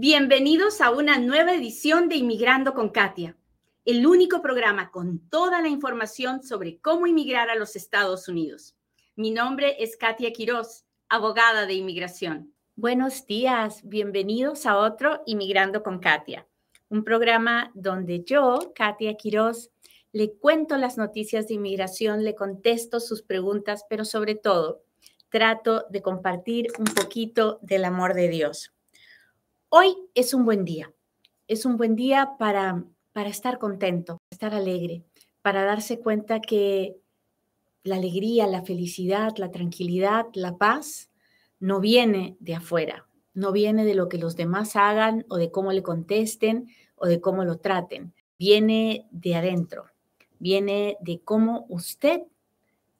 Bienvenidos a una nueva edición de Inmigrando con Katia, el único programa con toda la información sobre cómo inmigrar a los Estados Unidos. Mi nombre es Katia Quiroz, abogada de inmigración. Buenos días, bienvenidos a otro Inmigrando con Katia, un programa donde yo, Katia Quiroz, le cuento las noticias de inmigración, le contesto sus preguntas, pero sobre todo trato de compartir un poquito del amor de Dios. Hoy es un buen día, es un buen día para, para estar contento, estar alegre, para darse cuenta que la alegría, la felicidad, la tranquilidad, la paz no viene de afuera, no viene de lo que los demás hagan o de cómo le contesten o de cómo lo traten, viene de adentro, viene de cómo usted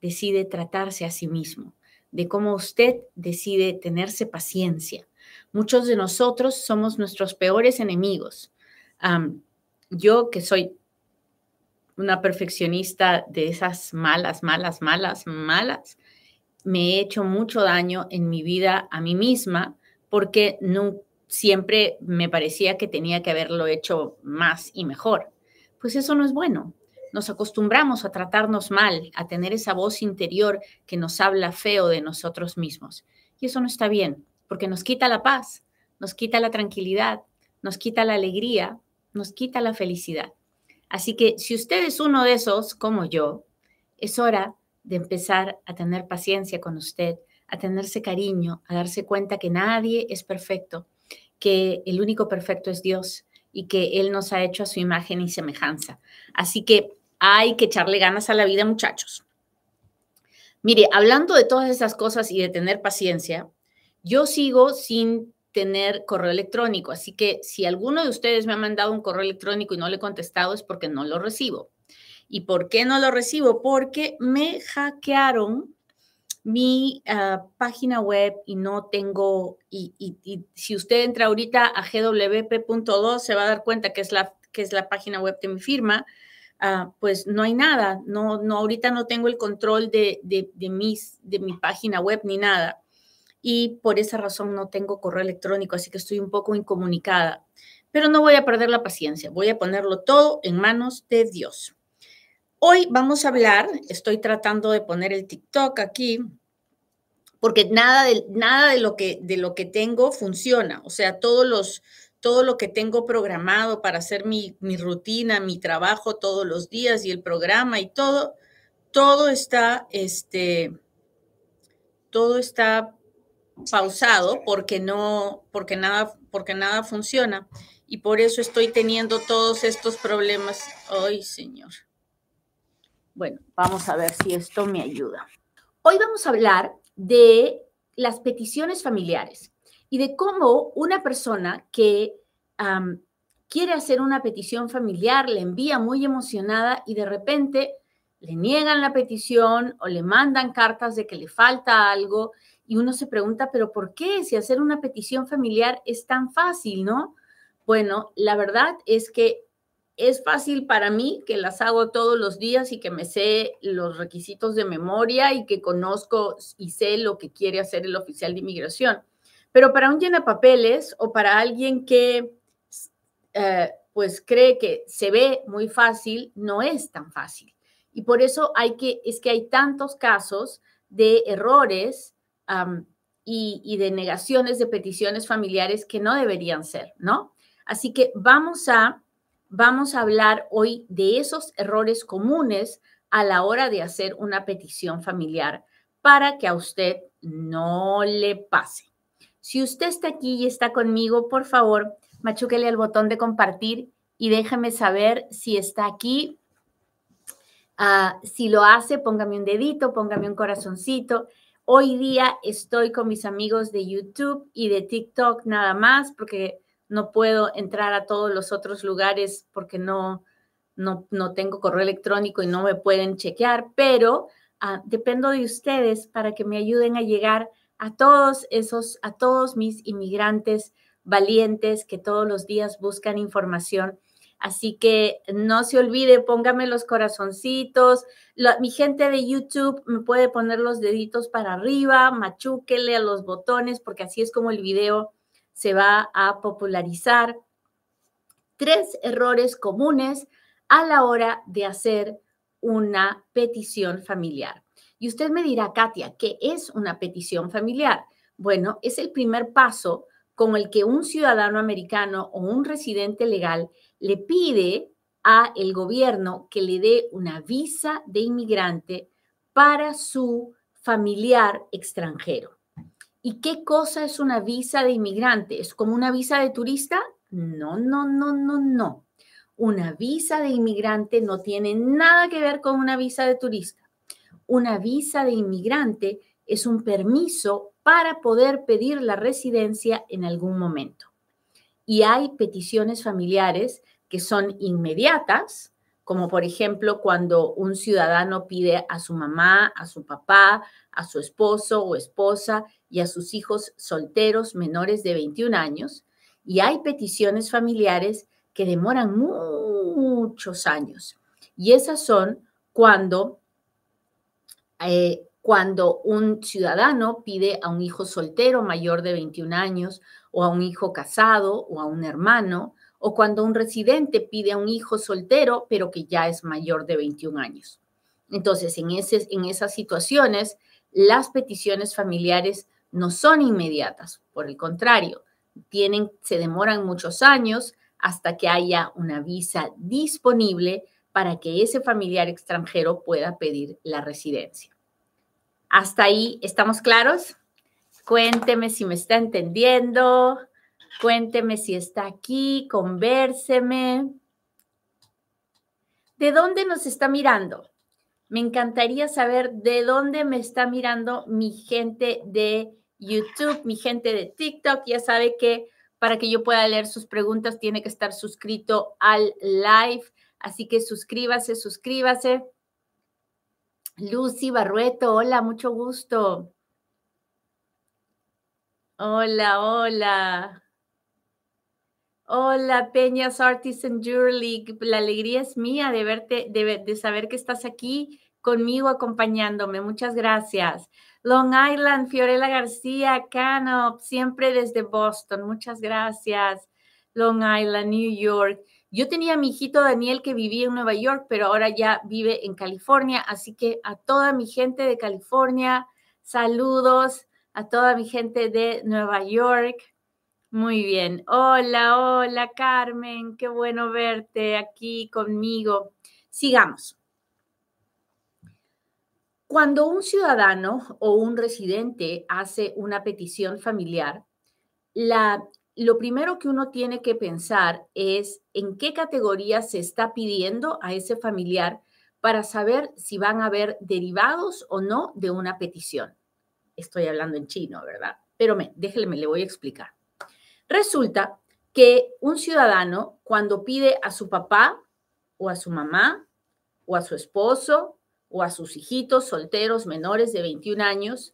decide tratarse a sí mismo, de cómo usted decide tenerse paciencia. Muchos de nosotros somos nuestros peores enemigos. yo que soy una perfeccionista de esas malas, malas, malas, malas, me he hecho mucho daño en mi vida a mí misma porque no, siempre me parecía que tenía que haberlo hecho más y mejor. Pues eso no es bueno. Nos acostumbramos a tratarnos mal, a tener esa voz interior que nos habla feo de nosotros mismos. Y eso no está bien, porque nos quita la paz, nos quita la tranquilidad, nos quita la alegría, nos quita la felicidad. Así que si usted es uno de esos, como yo, es hora de empezar a tener paciencia con usted, a tenerse cariño, a darse cuenta que nadie es perfecto, que el único perfecto es Dios y que Él nos ha hecho a su imagen y semejanza. Así que hay que echarle ganas a la vida, muchachos. Mire, hablando de todas esas cosas y de tener paciencia, yo sigo sin tener correo electrónico, así que si alguno de ustedes me ha mandado un correo electrónico y no le he contestado es porque no lo recibo. ¿Y por qué no lo recibo? Porque me hackearon mi ah, página web y no tengo, y, si usted entra ahorita a gwp.do se va a dar cuenta que es la, que es la página web de mi firma, Ah, pues no hay nada, no, no, ahorita no tengo el control de, de, mis, de mi página web ni nada. Y por esa razón no tengo correo electrónico, así que estoy un poco incomunicada. Pero no voy a perder la paciencia, voy a ponerlo todo en manos de Dios. Hoy vamos a hablar, estoy tratando de poner el TikTok aquí, porque nada de, nada de, lo, que, de lo que tengo funciona. O sea, todos los, todo lo que tengo programado para hacer mi, rutina, mi trabajo todos los días y el programa y todo, todo está, este, todo está pausado porque no, porque nada, porque nada funciona. Y por eso estoy teniendo todos estos problemas. Ay, Señor. Bueno, vamos a ver si esto me ayuda. Hoy vamos a hablar de las peticiones familiares y de cómo una persona que quiere hacer una petición familiar, le envía muy emocionada y de repente le niegan la petición o le mandan cartas de que le falta algo y uno se pregunta, pero ¿por qué si hacer una petición familiar es tan fácil, no? Bueno, la verdad es que es fácil para mí que las hago todos los días y que me sé los requisitos de memoria y que conozco y sé lo que quiere hacer el oficial de inmigración. Pero para un papeles o para alguien que eh, pues cree que se ve muy fácil, no es tan fácil. Y por eso hay que, es que hay tantos casos de errores y, y, de negaciones de peticiones familiares que no deberían ser, ¿no? Así que vamos a, vamos a hablar hoy de esos errores comunes a la hora de hacer una petición familiar para que a usted no le pase. Si usted está aquí y está conmigo, por favor, machúquele al botón de compartir y déjeme saber si está aquí. Ah, si lo hace, póngame un dedito, póngame un corazoncito. Hoy día estoy con mis amigos de YouTube y de TikTok nada más porque no puedo entrar a todos los otros lugares porque no, no, no tengo correo electrónico y no me pueden chequear, pero ah, dependo de ustedes para que me ayuden a llegar a todos esos, a todos mis inmigrantes valientes que todos los días buscan información. Así que no se olvide, póngame los corazoncitos. mi gente de YouTube me puede poner los deditos para arriba, machúquele a los botones, porque así es como el video se va a popularizar tres errores comunes a la hora de hacer una petición familiar. Y usted me dirá, Katia, ¿qué es una petición familiar? Bueno, es el primer paso con el que un ciudadano americano o un residente legal le pide a el gobierno que le dé una visa de inmigrante para su familiar extranjero. ¿Y qué cosa es una visa de inmigrante? ¿Es como una visa de turista? No, no, no, no, no. Una visa de inmigrante no tiene nada que ver con una visa de turista. Una visa de inmigrante es un permiso para poder pedir la residencia en algún momento. Y hay peticiones familiares que son inmediatas, como por ejemplo cuando un ciudadano pide a su mamá, a su papá, a su esposo o esposa y a sus hijos solteros menores de 21 años. Y hay peticiones familiares que demoran muchos años. Y esas son cuando, eh, cuando un ciudadano pide a un hijo soltero mayor de 21 años o a un hijo casado o a un hermano o cuando un residente pide a un hijo soltero, pero que ya es mayor de 21 años. Entonces, en, esas situaciones, las peticiones familiares no son inmediatas, por el contrario, se demoran muchos años hasta que haya una visa disponible para que ese familiar extranjero pueda pedir la residencia. ¿Hasta ahí estamos claros? Cuénteme si me está entendiendo. Cuénteme si está aquí, convérseme. ¿De dónde nos está mirando? Me encantaría saber de dónde me está mirando mi gente de YouTube, mi gente de TikTok. Ya sabe que para que yo pueda leer sus preguntas tiene que estar suscrito al live. Así que suscríbase, suscríbase. Lucy Barrueto, hola, mucho gusto. Hola, hola. Hola, Peñas Artisan Jewelry. La alegría es mía de verte, de, saber que estás aquí conmigo acompañándome. Muchas gracias. Long Island, Fiorella García, Canop, siempre desde Boston. Muchas gracias. Long Island, New York. Yo tenía a mi hijito Daniel que vivía en Nueva York, pero ahora ya vive en California. Así que a toda mi gente de California, saludos. A toda mi gente de Nueva York. Muy bien. Hola, hola Carmen, qué bueno verte aquí conmigo. Sigamos. Cuando un ciudadano o un residente hace una petición familiar, la, lo primero que uno tiene que pensar es en qué categoría se está pidiendo a ese familiar para saber si van a haber derivados o no de una petición. Estoy hablando en chino, ¿verdad? Pero me, déjeme, le voy a explicar. Resulta que un ciudadano cuando pide a su papá o a su mamá o a su esposo o a sus hijitos solteros menores de 21 años,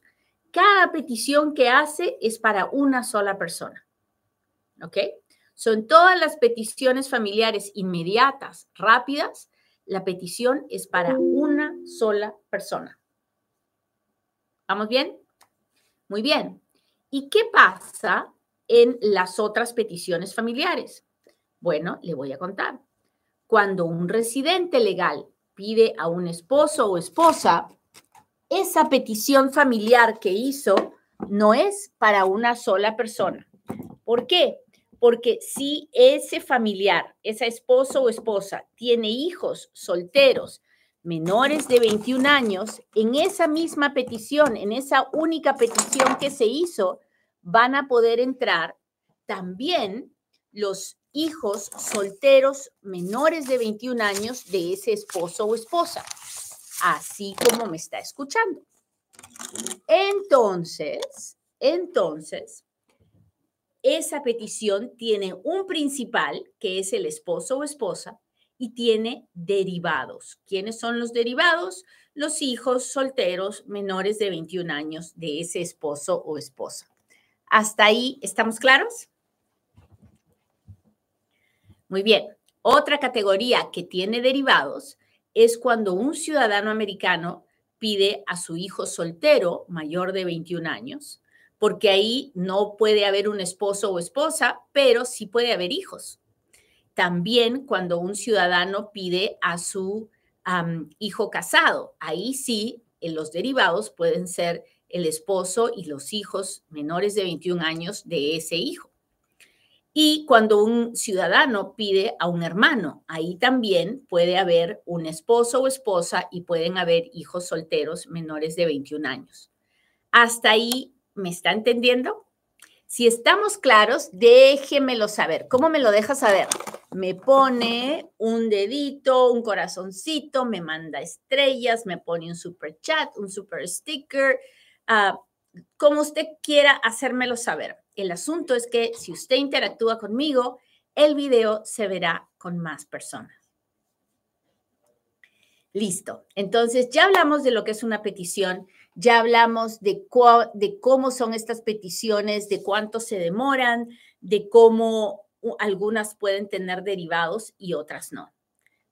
cada petición que hace es para una sola persona. ¿Ok? Son todas las peticiones familiares inmediatas, rápidas, la petición es para una sola persona. ¿Vamos bien? Muy bien. ¿Y qué pasa en las otras peticiones familiares? Bueno, le voy a contar. Cuando un residente legal pide a un esposo o esposa, esa petición familiar que hizo no es para una sola persona. ¿Por qué? Porque si ese familiar, esa esposo o esposa, tiene hijos solteros menores de 21 años, en esa misma petición, en esa única petición que se hizo, van a poder entrar también los hijos solteros menores de 21 años de ese esposo o esposa, así como me está escuchando. Entonces, entonces, esa petición tiene un principal, que es el esposo o esposa, y tiene derivados. ¿Quiénes son los derivados? Los hijos solteros menores de 21 años de ese esposo o esposa. ¿Hasta ahí estamos claros? Muy bien. Otra categoría que tiene derivados es cuando un ciudadano americano pide a su hijo soltero mayor de 21 años, porque ahí no puede haber un esposo o esposa, pero sí puede haber hijos. También cuando un ciudadano pide a su hijo casado, ahí sí en los derivados pueden ser el esposo y los hijos menores de 21 años de ese hijo. Y cuando un ciudadano pide a un hermano, ahí también puede haber un esposo o esposa y pueden haber hijos solteros menores de 21 años. Hasta ahí, ¿me está entendiendo? Si estamos claros, déjemelo saber. ¿Cómo me lo deja saber? Me pone un dedito, un corazoncito, me manda estrellas, me pone un super chat, un super sticker, uh, como usted quiera hacérmelo saber. El asunto es que si usted interactúa conmigo, el video se verá con más personas. Listo. Entonces, ya hablamos de lo que es una petición ya hablamos de, de cómo son estas peticiones, de cuánto se demoran, de cómo algunas pueden tener derivados y otras no.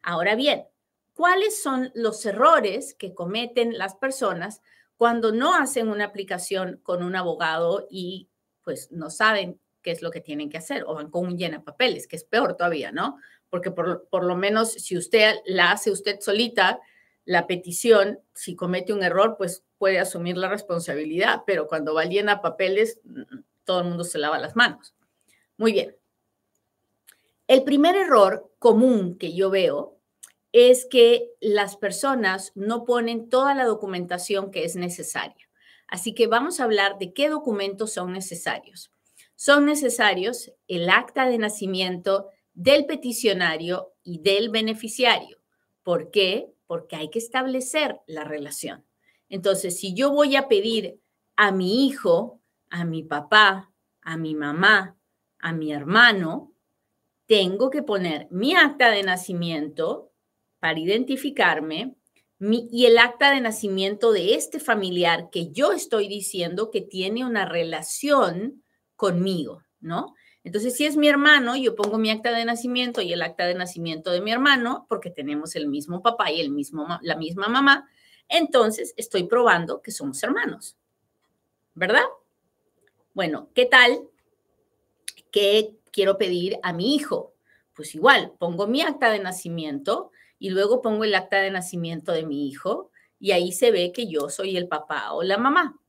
Ahora bien, ¿cuáles son los errores que cometen las personas cuando no hacen una aplicación con un abogado y pues no saben qué es lo que tienen que hacer o van con un llena papeles, que es peor todavía, ¿no? Porque por, por lo menos si usted la hace usted solita, la petición, si comete un error, pues puede asumir la responsabilidad, pero cuando va a papeles, todo el mundo se lava las manos. Muy bien. El primer error común que yo veo es que las personas no ponen toda la documentación que es necesaria. Así que vamos a hablar de qué documentos son necesarios. Son necesarios el acta de nacimiento del peticionario y del beneficiario. ¿Por qué? porque hay que establecer la relación. Entonces, si yo voy a pedir a mi hijo, a mi papá, a mi mamá, a mi hermano, tengo que poner mi acta de nacimiento para identificarme y el acta de nacimiento de este familiar que yo estoy diciendo que tiene una relación conmigo, ¿no? Entonces, si es mi hermano, yo pongo mi acta de nacimiento y el acta de nacimiento de mi hermano, porque tenemos el mismo papá y el mismo, la misma mamá, entonces estoy probando que somos hermanos, ¿verdad? Bueno, ¿qué tal? ¿Qué quiero pedir a mi hijo? Pues igual, pongo mi acta de nacimiento y luego pongo el acta de nacimiento de mi hijo y ahí se ve que yo soy el papá o la mamá.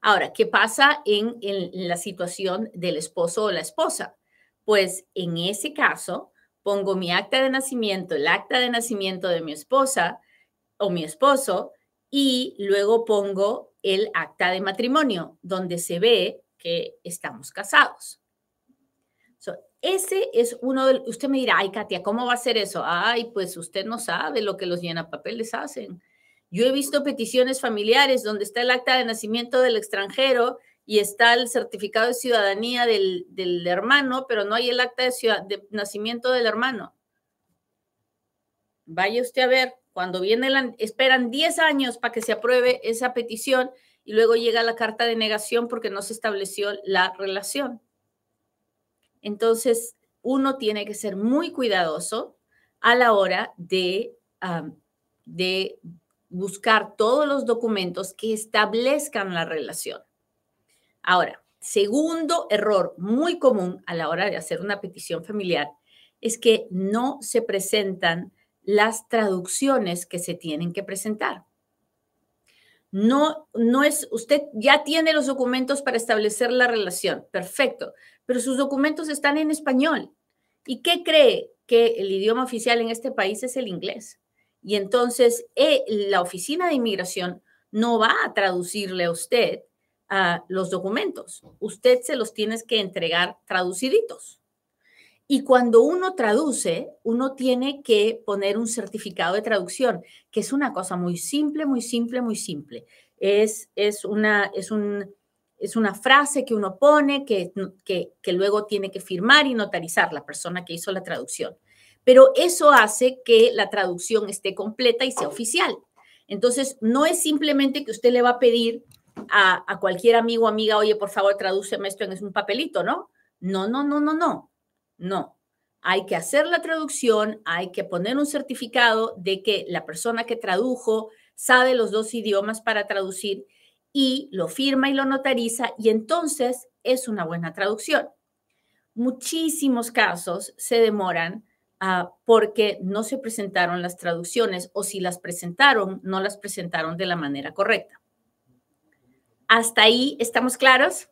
Ahora, ¿qué pasa en, la situación del esposo o la esposa? Pues en ese caso, pongo mi acta de nacimiento, el acta de nacimiento de mi esposa o mi esposo, y luego pongo el acta de matrimonio, donde se ve que estamos casados. ese es uno de, usted me dirá, ay, Katia, ¿cómo va a ser eso? Ay, pues usted no sabe lo que los llenapapeles hacen. Yo he visto peticiones familiares donde está el acta de nacimiento del extranjero y está el certificado de ciudadanía del, hermano, pero no hay el acta de, de, nacimiento del hermano. Vaya usted a ver, cuando viene la, esperan 10 años para que se apruebe esa petición y luego llega la carta de negación porque no se estableció la relación. Entonces, uno tiene que ser muy cuidadoso a la hora de, de buscar todos los documentos que establezcan la relación. Ahora, segundo error muy común a la hora de hacer una petición familiar es que no se presentan las traducciones que se tienen que presentar. No, no es, usted ya tiene los documentos para establecer la relación, perfecto, pero sus documentos están en español. ¿Y qué cree que el idioma oficial en este país es el inglés? Y entonces eh, la oficina de inmigración no va a traducirle a usted uh, los documentos. Usted se los tiene que entregar traduciditos. Y cuando uno traduce, uno tiene que poner un certificado de traducción, que es una cosa muy simple, muy simple, muy simple. Es, es, una, es, un, es una frase que uno pone que, que, que luego tiene que firmar y notarizar la persona que hizo la traducción pero eso hace que la traducción esté completa y sea oficial. Entonces, no es simplemente que usted le va a pedir a, cualquier amigo o amiga, oye, por favor, tradúceme esto en un papelito, ¿no? No, no, no, no, no, no. Hay que hacer la traducción, hay que poner un certificado de que la persona que tradujo sabe los dos idiomas para traducir y lo firma y lo notariza y entonces es una buena traducción. Muchísimos casos se demoran ah, porque no se presentaron las traducciones o si las presentaron, no las presentaron de la manera correcta. ¿Hasta ahí estamos claros?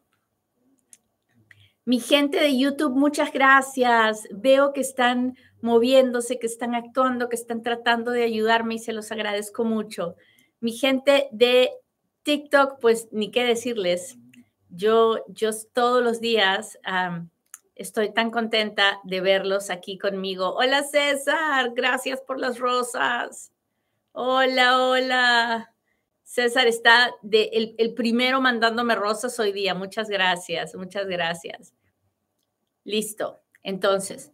Mi gente de YouTube, muchas gracias. Veo que están moviéndose, que están actuando, que están tratando de ayudarme y se los agradezco mucho. Mi gente de TikTok, pues ni qué decirles. Yo, yo todos los días estoy tan contenta de verlos aquí conmigo. Hola César, gracias por las rosas. Hola, hola. César está el primero mandándome rosas hoy día. Muchas gracias, muchas gracias. Listo. Entonces,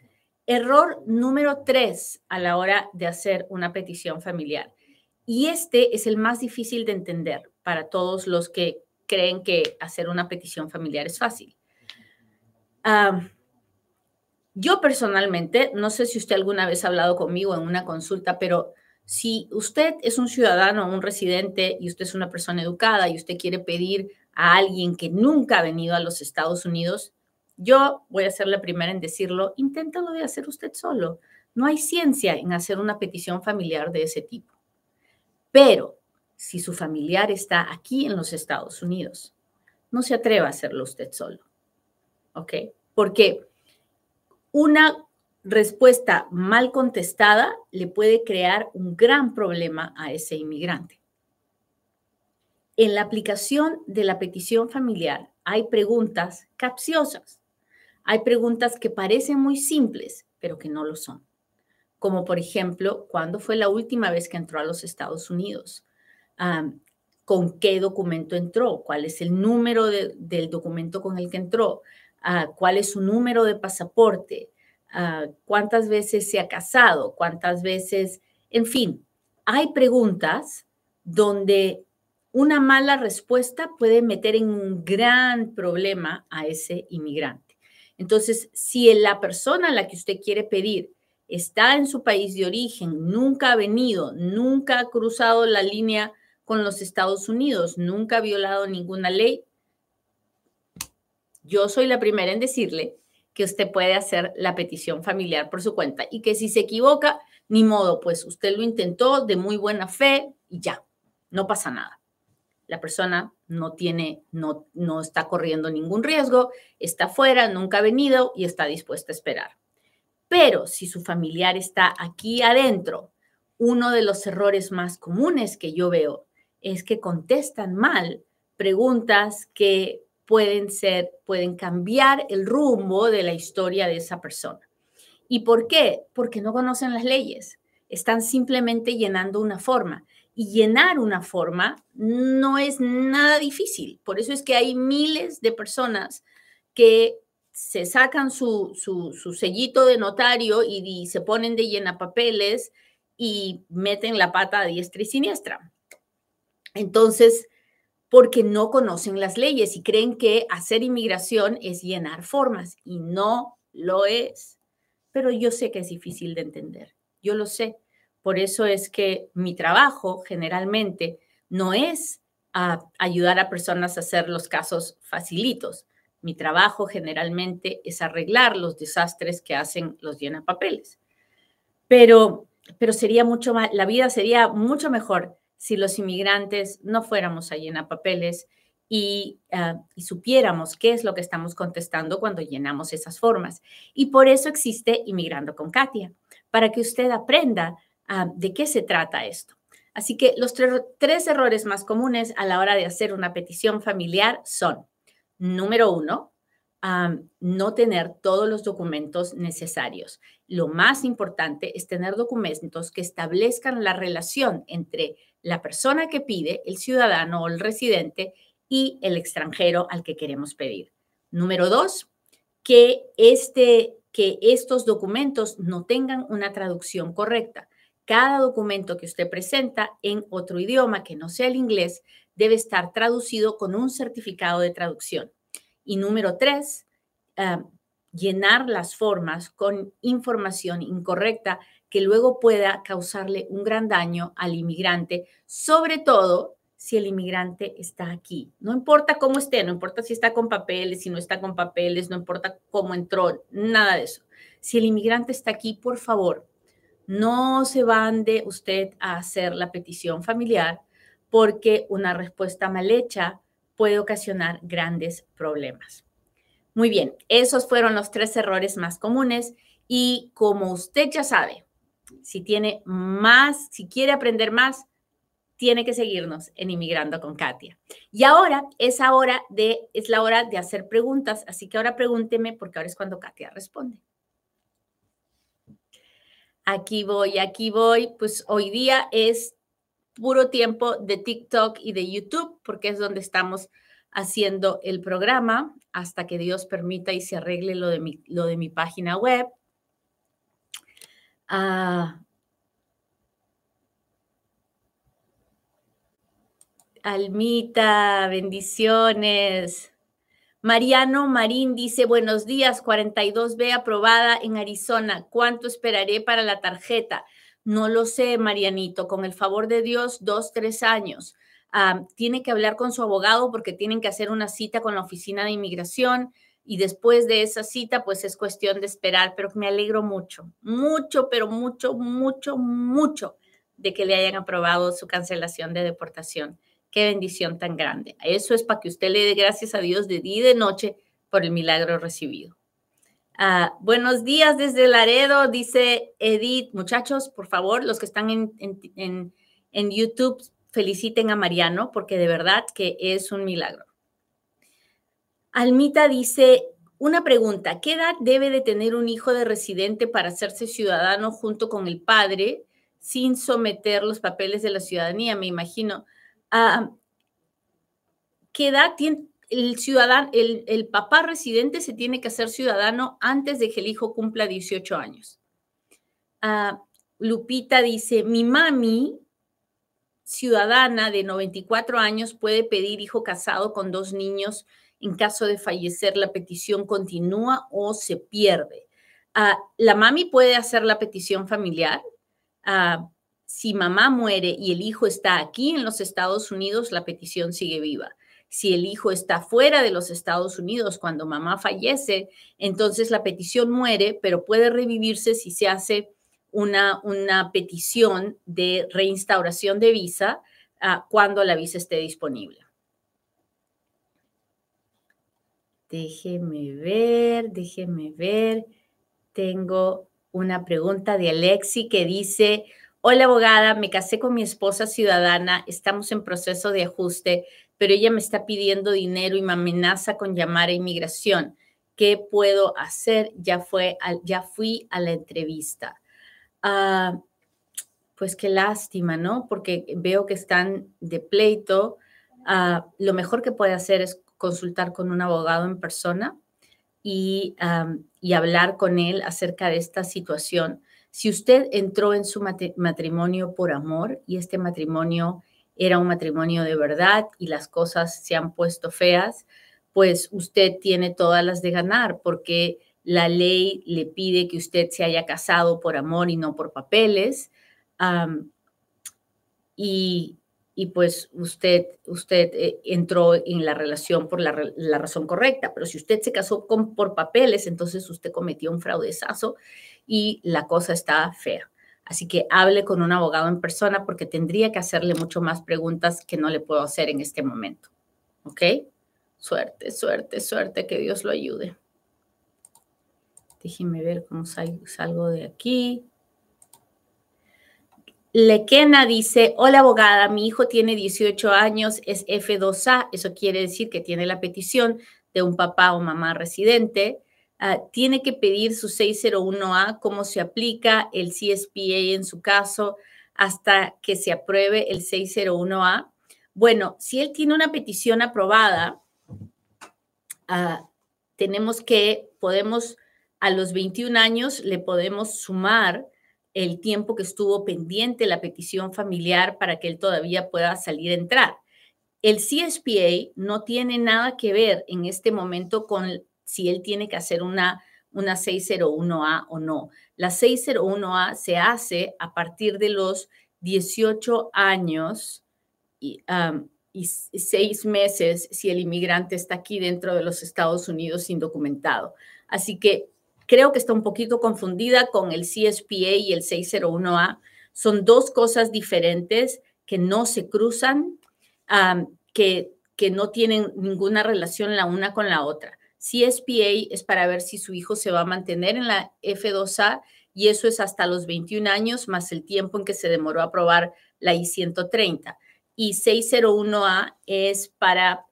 error número tres a la hora de hacer una petición familiar. Y este es el más difícil de entender para todos los que creen que hacer una petición familiar es fácil. yo personalmente, no sé si usted alguna vez ha hablado conmigo en una consulta, pero si usted es un ciudadano, un residente y usted es una persona educada y usted quiere pedir a alguien que nunca ha venido a los Estados Unidos, yo voy a ser la primera en decirlo, inténtalo de hacer usted solo. No hay ciencia en hacer una petición familiar de ese tipo. Pero si su familiar está aquí en los Estados Unidos, no se atreva a hacerlo usted solo. ¿Ok? Porque una respuesta mal contestada le puede crear un gran problema a ese inmigrante. En la aplicación de la petición familiar hay preguntas capciosas. Hay preguntas que parecen muy simples, pero que no lo son como por ejemplo, ¿cuándo fue la última vez que entró a los Estados Unidos? ¿Con qué documento entró? ¿Cuál es el número del documento con el que entró? Ah, ¿Cuál es su número de pasaporte? Ah, ¿Cuántas veces se ha casado? ¿Cuántas veces? En fin, hay preguntas donde una mala respuesta puede meter en un gran problema a ese inmigrante. Entonces, si la persona a la que usted quiere pedir está en su país de origen, nunca ha venido, nunca ha cruzado la línea con los Estados Unidos, nunca ha violado ninguna ley, yo soy la primera en decirle que usted puede hacer la petición familiar por su cuenta y que si se equivoca, ni modo, pues usted lo intentó de muy buena fe y ya, no pasa nada. La persona no tiene, no, no está corriendo ningún riesgo, está fuera, nunca ha venido y está dispuesta a esperar. Pero si su familiar está aquí adentro, uno de los errores más comunes que yo veo es que contestan mal preguntas que pueden ser, pueden cambiar el rumbo de la historia de esa persona. ¿Y por qué? Porque no conocen las leyes. Están simplemente llenando una forma. Y llenar una forma no es nada difícil. Por eso es que hay miles de personas que se sacan su, su, sellito de notario y, se ponen de llena papeles y meten la pata a diestra y siniestra. Entonces, porque no conocen las leyes y creen que hacer inmigración es llenar formas y no lo es. Pero yo sé que es difícil de entender, yo lo sé. Por eso es que mi trabajo generalmente no es ayudar a personas a hacer los casos facilitos. Mi trabajo generalmente es arreglar los desastres que hacen los llenapapeles. Pero, pero sería mucho más, la vida sería mucho mejor si los inmigrantes no fuéramos a llenapapeles y, ah, y supiéramos qué es lo que estamos contestando cuando llenamos esas formas. Y por eso existe Inmigrando con Katia, para que usted aprenda ah, de qué se trata esto. Así que los tres errores más comunes a la hora de hacer una petición familiar son Número uno, no tener todos los documentos necesarios. Lo más importante es tener documentos que establezcan la relación entre la persona que pide, el ciudadano o el residente, y el extranjero al que queremos pedir. Número dos, que, este, que estos documentos no tengan una traducción correcta. Cada documento que usted presenta en otro idioma que no sea el inglés debe estar traducido con un certificado de traducción. Y número tres, ah, llenar las formas con información incorrecta que luego pueda causarle un gran daño al inmigrante, sobre todo si el inmigrante está aquí. No importa cómo esté, no importa si está con papeles, si no está con papeles, no importa cómo entró, nada de eso. Si el inmigrante está aquí, por favor, no se de usted a hacer la petición familiar porque una respuesta mal hecha puede ocasionar grandes problemas. Muy bien, esos fueron los tres errores más comunes y como usted ya sabe, si tiene más, si quiere aprender más, tiene que seguirnos en Inmigrando con Katia. Y ahora es, hora de, es la hora de hacer preguntas, así que ahora pregúnteme porque ahora es cuando Katia responde. Aquí voy, aquí voy. Pues hoy día es puro tiempo de TikTok y de YouTube porque es donde estamos haciendo el programa hasta que Dios permita y se arregle lo de mi, lo de mi página web. Ah, Almita, bendiciones. Mariano Marín dice, buenos días, 42B aprobada en Arizona. ¿Cuánto esperaré para la tarjeta? No lo sé, Marianito. Con el favor de Dios, dos, tres años. Tiene que hablar con su abogado porque tienen que hacer una cita con la oficina de inmigración y después de esa cita, pues es cuestión de esperar, pero me alegro mucho, mucho, pero mucho, mucho, mucho de que le hayan aprobado su cancelación de deportación. Qué bendición tan grande. Eso es para que usted le dé gracias a Dios de día y de noche por el milagro recibido. Ah, buenos días desde Laredo, dice Edith. Muchachos, por favor, los que están en, en, en YouTube, feliciten a Mariano porque de verdad que es un milagro. Almita dice, una pregunta, ¿qué edad debe de tener un hijo de residente para hacerse ciudadano junto con el padre sin someter los papeles de la ciudadanía? Me imagino. Ah, ¿Qué edad tiene el ciudadano, el, papá residente se tiene que hacer ciudadano antes de que el hijo cumpla 18 años? Ah, Lupita dice, mi mami, ciudadana de 94 años, puede pedir hijo casado con dos niños en caso de fallecer, la petición continúa o se pierde. Ah, la mami puede hacer la petición familiar si mamá muere y el hijo está aquí en los Estados Unidos, la petición sigue viva. Si el hijo está fuera de los Estados Unidos cuando mamá fallece, entonces la petición muere, pero puede revivirse si se hace una, una petición de reinstauración de visa ah, cuando la visa esté disponible. Déjeme ver, déjeme ver. Tengo una pregunta de Alexi que dice, Hola abogada, me casé con mi esposa ciudadana, estamos en proceso de ajuste, pero ella me está pidiendo dinero y me amenaza con llamar a inmigración. ¿Qué puedo hacer? Ya, fue, ya fui a la entrevista. Ah, pues qué lástima, ¿no? Porque veo que están de pleito. Ah, lo mejor que puede hacer es consultar con un abogado en persona y, y hablar con él acerca de esta situación si usted entró en su matrimonio por amor y este matrimonio era un matrimonio de verdad y las cosas se han puesto feas, pues usted tiene todas las de ganar porque la ley le pide que usted se haya casado por amor y no por papeles. y, y, pues usted, usted eh, entró en la relación por la, razón correcta, pero si usted se casó con, por papeles, entonces usted cometió un fraudezazo y la cosa está fea. Así que hable con un abogado en persona porque tendría que hacerle mucho más preguntas que no le puedo hacer en este momento. ¿Ok? Suerte, suerte, suerte, que Dios lo ayude. Déjeme ver cómo salgo de aquí. Lequena dice, hola abogada, mi hijo tiene 18 años, es F2A, eso quiere decir que tiene la petición de un papá o mamá residente. Ah, tiene que pedir su 601A, cómo se aplica el CSPA en su caso hasta que se apruebe el 601A. Bueno, si él tiene una petición aprobada, ah, tenemos que, podemos, a los 21 años le podemos sumar el tiempo que estuvo pendiente la petición familiar para que él todavía pueda salir a entrar. El CSPA no tiene nada que ver en este momento con si él tiene que hacer una, una 601A o no. La 601A se hace a partir de los 18 años y, y seis meses si el inmigrante está aquí dentro de los Estados Unidos indocumentado. Así que creo que está un poquito confundida con el CSPA y el 601A. Son dos cosas diferentes que no se cruzan, que, que no tienen ninguna relación la una con la otra. CSPA es para ver si su hijo se va a mantener en la F2A y eso es hasta los 21 años más el tiempo en que se demoró a aprobar la I-130. Y 601A es para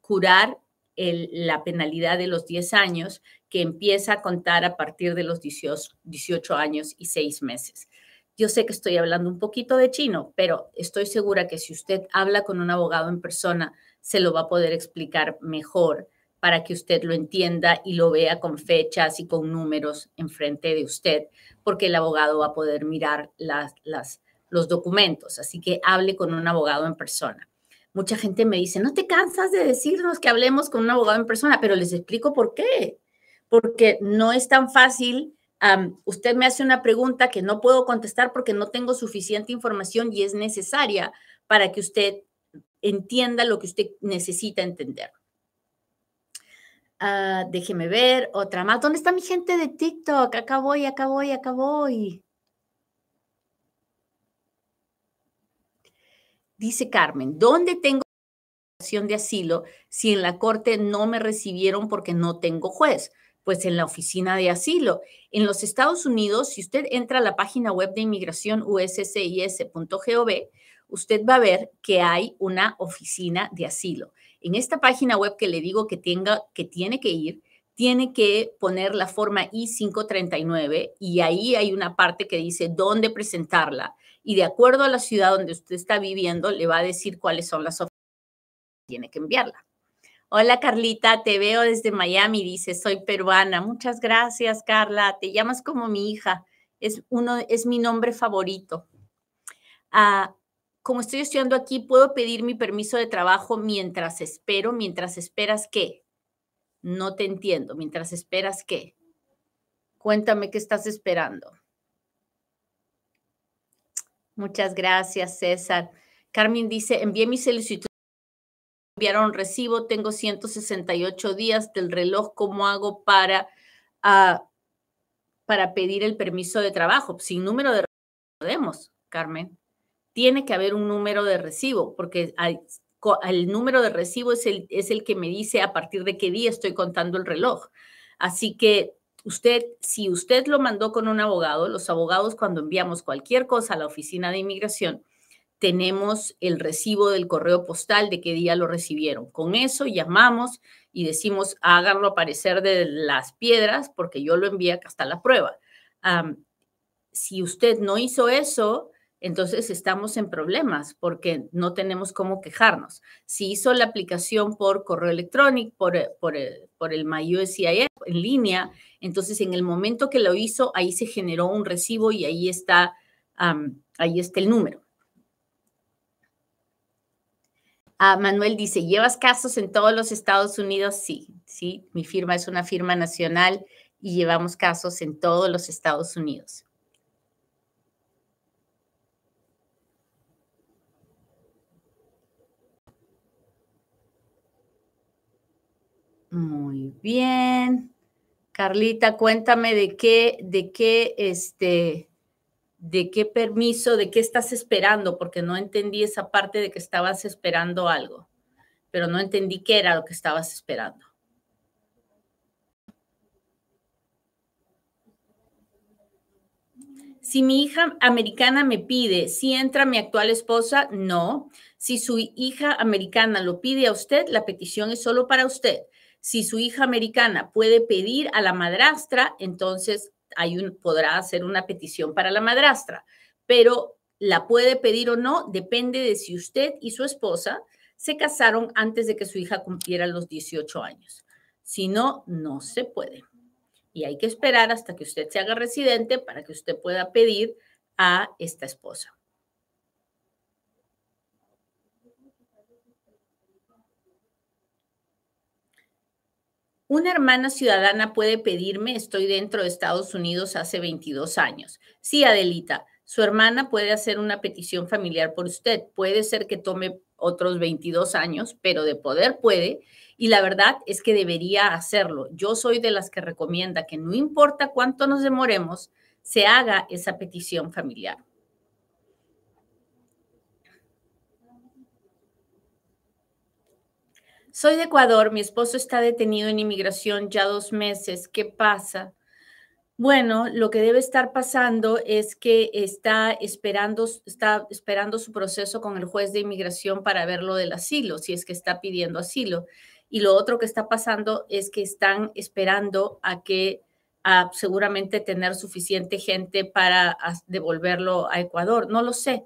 curar la penalidad de los 10 años que empieza a contar a partir de los 18, años y 6 meses. Yo sé que estoy hablando un poquito de chino, pero estoy segura que si usted habla con un abogado en persona, se lo va a poder explicar mejor para que usted lo entienda y lo vea con fechas y con números enfrente de usted, porque el abogado va a poder mirar las, los documentos. Así que hable con un abogado en persona. Mucha gente me dice, no te cansas de decirnos que hablemos con un abogado en persona, pero les explico por qué. Porque no es tan fácil. usted me hace una pregunta que no puedo contestar porque no tengo suficiente información y es necesaria para que usted entienda lo que usted necesita entender. Ah, déjeme ver, otra más. ¿Dónde está mi gente de TikTok? Acá voy, acá voy, acá voy. Dice Carmen, ¿dónde tengo de asilo si en la corte no me recibieron porque no tengo juez? Pues en la oficina de asilo. En los Estados Unidos, si usted entra a la página web de inmigración uscis.gov, usted va a ver que hay una oficina de asilo. En esta página web que le digo que, tenga, que tiene que ir, tiene que poner la forma I-539 y ahí hay una parte que dice dónde presentarla. Y de acuerdo a la ciudad donde usted está viviendo, le va a decir cuáles son las que tiene que enviarla. Hola Carlita, te veo desde Miami, dice, soy peruana. Muchas gracias, Carla. Te llamas como mi hija. Es, uno, es mi nombre favorito. Ah, como estoy estudiando aquí, ¿puedo pedir mi permiso de trabajo mientras espero? ¿Mientras esperas qué? No te entiendo. ¿Mientras esperas qué? Cuéntame qué estás esperando. Muchas gracias, César. Carmen dice, envié mi solicitud, enviaron recibo, tengo 168 días del reloj, ¿cómo hago para, uh, para pedir el permiso de trabajo? Sin número de podemos, Carmen tiene que haber un número de recibo, porque el número de recibo es el, que me dice a partir de qué día estoy contando el reloj. Así que usted, si usted lo mandó con un abogado, los abogados cuando enviamos cualquier cosa a la oficina de inmigración, tenemos el recibo del correo postal de qué día lo recibieron. Con eso llamamos y decimos, háganlo aparecer de las piedras porque yo lo envié hasta la prueba. si usted no hizo eso, entonces estamos en problemas porque no tenemos cómo quejarnos. Si hizo la aplicación por correo electrónico, por, eh, por, eh, por el en línea, entonces en el momento que lo hizo, ahí se generó un recibo y ahí está, ahí está el número. Ah, Manuel dice, ¿llevas casos en todos los Estados Unidos? Sí, sí, mi firma es una firma nacional y llevamos casos en todos los Estados Unidos. Muy bien. Carlita, cuéntame de qué, de qué, este, de qué permiso, de qué estás esperando, porque no entendí esa parte de que estabas esperando algo, pero no entendí qué era lo que estabas esperando. Si mi hija americana me pide, si entra mi actual esposa, no. Si su hija americana lo pide a usted, la petición es solo para usted. Si su hija americana puede pedir a la madrastra, entonces podrá hacer una petición para la madrastra, pero la puede pedir o no, depende de si usted y su esposa se casaron antes de que su hija cumpliera los 18 años. Si no, no se puede. Y hay que esperar hasta que usted se haga residente para que usted pueda pedir a esta esposa. Una hermana ciudadana puede pedirme, estoy dentro de Estados Unidos hace 22 años. Sí, Adelita, su hermana puede hacer una petición familiar por usted. Puede ser que tome otros 22 años, pero de poder puede. Y la verdad es que debería hacerlo. Yo soy de las que recomienda que no importa cuánto nos demoremos, se haga esa petición familiar. Soy de Ecuador, mi esposo está detenido en inmigración ya dos meses. ¿Qué pasa? Bueno, lo que debe estar pasando es que está esperando, está esperando su proceso con el juez de inmigración para ver lo del asilo, si es que está pidiendo asilo. Y lo otro que está pasando es que están esperando a que a seguramente tener suficiente gente para devolverlo a Ecuador. No lo sé.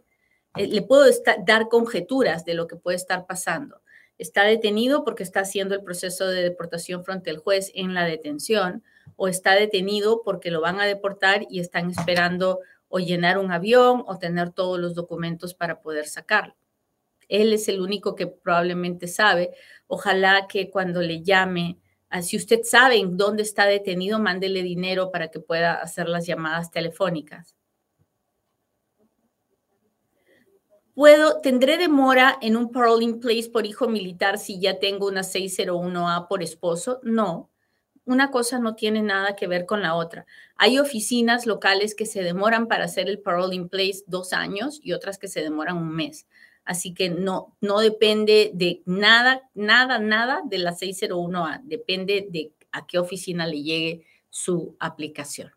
Eh, le puedo dar conjeturas de lo que puede estar pasando está detenido porque está haciendo el proceso de deportación frente al juez en la detención o está detenido porque lo van a deportar y están esperando o llenar un avión o tener todos los documentos para poder sacarlo. Él es el único que probablemente sabe. Ojalá que cuando le llame, ah, si usted sabe en dónde está detenido, mándele dinero para que pueda hacer las llamadas telefónicas. ¿Puedo, tendré demora en un parole place por hijo militar si ya tengo una 601A por esposo? No. Una cosa no tiene nada que ver con la otra. Hay oficinas locales que se demoran para hacer el parole in place dos años y otras que se demoran un mes. Así que no, no depende de nada, nada, nada de la 601A. Depende de a qué oficina le llegue su aplicación.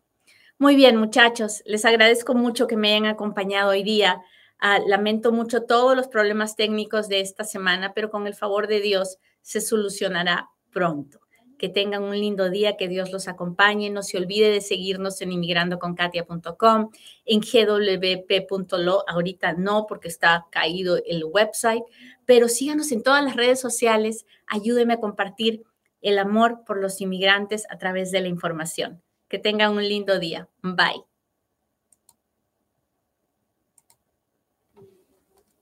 Muy bien, muchachos, les agradezco mucho que me hayan acompañado hoy día. Ah, lamento mucho todos los problemas técnicos de esta semana, pero con el favor de Dios se solucionará pronto. Que tengan un lindo día, que Dios los acompañe. No se olvide de seguirnos en inmigrandoconkatia.com, en gwp.lo. Ahorita no, porque está caído el website, pero síganos en todas las redes sociales. Ayúdeme a compartir el amor por los inmigrantes a través de la información. Que tengan un lindo día. Bye.